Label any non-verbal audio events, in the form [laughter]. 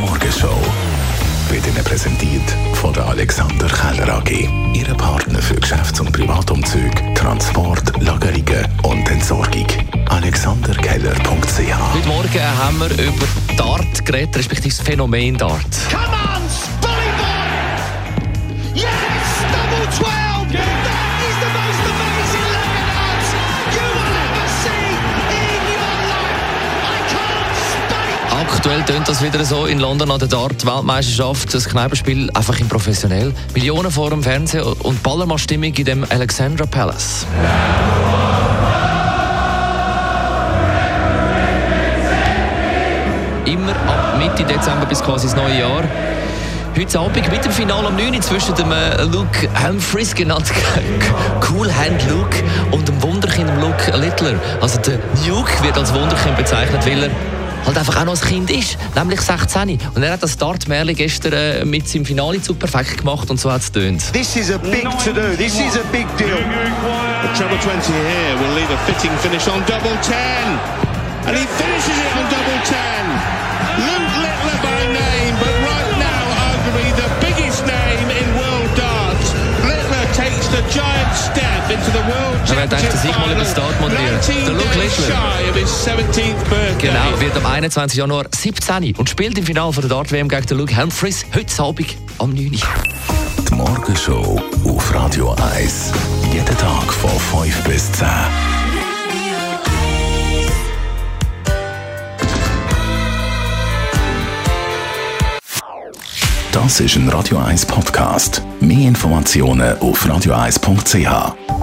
Die Morgenshow wird Ihnen präsentiert von der Alexander Keller AG. Ihre Partner für Geschäfts- und Privatumzug, Transport, Lagerungen und Entsorgung. AlexanderKeller.ch Heute Morgen haben wir über Dart geredet, respektive das Phänomen Dart. Come on, Aktuell tönt das wieder so in London an der Dart-Weltmeisterschaft. Das Kneipenspiel einfach im professionell. Millionen vor dem Fernsehen und Ballermann-Stimmung in dem Alexandra Palace. Immer ab Mitte Dezember bis quasi das neue Jahr. Heute Abend mit dem Finale um 9 Uhr zwischen dem äh, Luke Humphries, genannt [laughs] Cool Hand Luke, und dem Wunderkind Luke Littler. Also der Luke wird als Wunderkind bezeichnet, weil er halt einfach auch noch ein Kind ist, nämlich 16. Und er hat das Dartmärchen gestern äh, mit seinem Finale zu perfekt gemacht und so hat es tönt. This is a big to do. This is a big deal. The treble 20 here will leave a fitting finish on double 10. And he finishes it on double 10. Luke Littler by name, but right now, arguably the biggest name in world darts. Littler takes the giant step into the world Ja, wer denkt, championship dass ich mal über das? 19 Der Luke Littler. shy of his 17th birthday. Genau, wird am 21. Januar 17 und spielt im Finale von der Dart-WM gegen den Luke Humphries heute Abend am 9 Uhr. Die Morgenshow auf Radio 1. Jeden Tag von 5 bis 10. Das ist ein Radio 1 Podcast. Mehr Informationen auf radio1.ch.